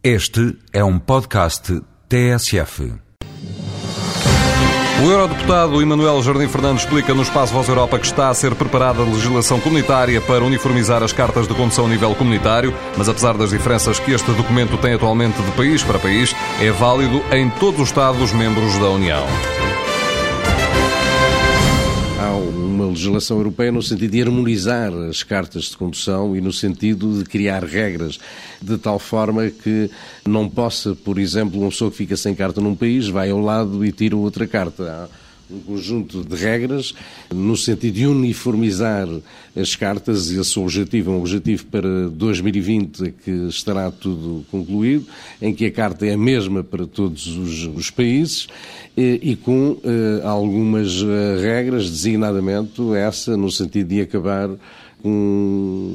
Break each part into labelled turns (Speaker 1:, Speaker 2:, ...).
Speaker 1: Este é um podcast TSF. O eurodeputado Emanuel Jardim Fernandes explica no Espaço Voz Europa que está a ser preparada a legislação comunitária para uniformizar as cartas de condução a nível comunitário, mas apesar das diferenças que este documento tem atualmente de país para país, é válido em todos os Estados-membros da União
Speaker 2: uma legislação europeia no sentido de harmonizar as cartas de condução e no sentido de criar regras de tal forma que não possa, por exemplo, uma pessoa que fica sem carta num país vai ao lado e tira outra carta um conjunto de regras no sentido de uniformizar as cartas. E esse objetivo é um objetivo para 2020 que estará tudo concluído, em que a carta é a mesma para todos os, os países e, e com uh, algumas uh, regras, designadamente essa no sentido de acabar com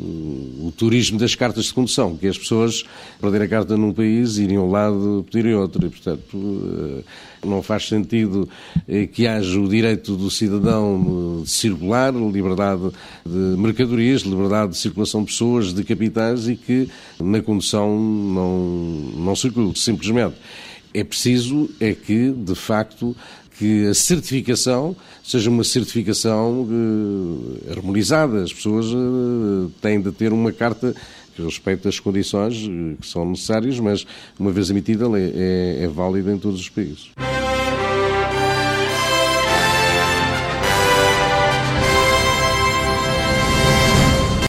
Speaker 2: o turismo das cartas de condução, que as pessoas perderem a carta num país, irem ao lado, pedirem outro. E, portanto, eh, não faz sentido eh, que haja o direito do cidadão de circular, liberdade de mercadorias, liberdade de circulação de pessoas, de capitais e que na condução não, não circule. Simplesmente é preciso é que, de facto, que a certificação seja uma certificação uh, harmonizada. As pessoas uh, têm de ter uma carta que respeita as condições uh, que são necessárias, mas uma vez emitida é, é, é válida em todos os países.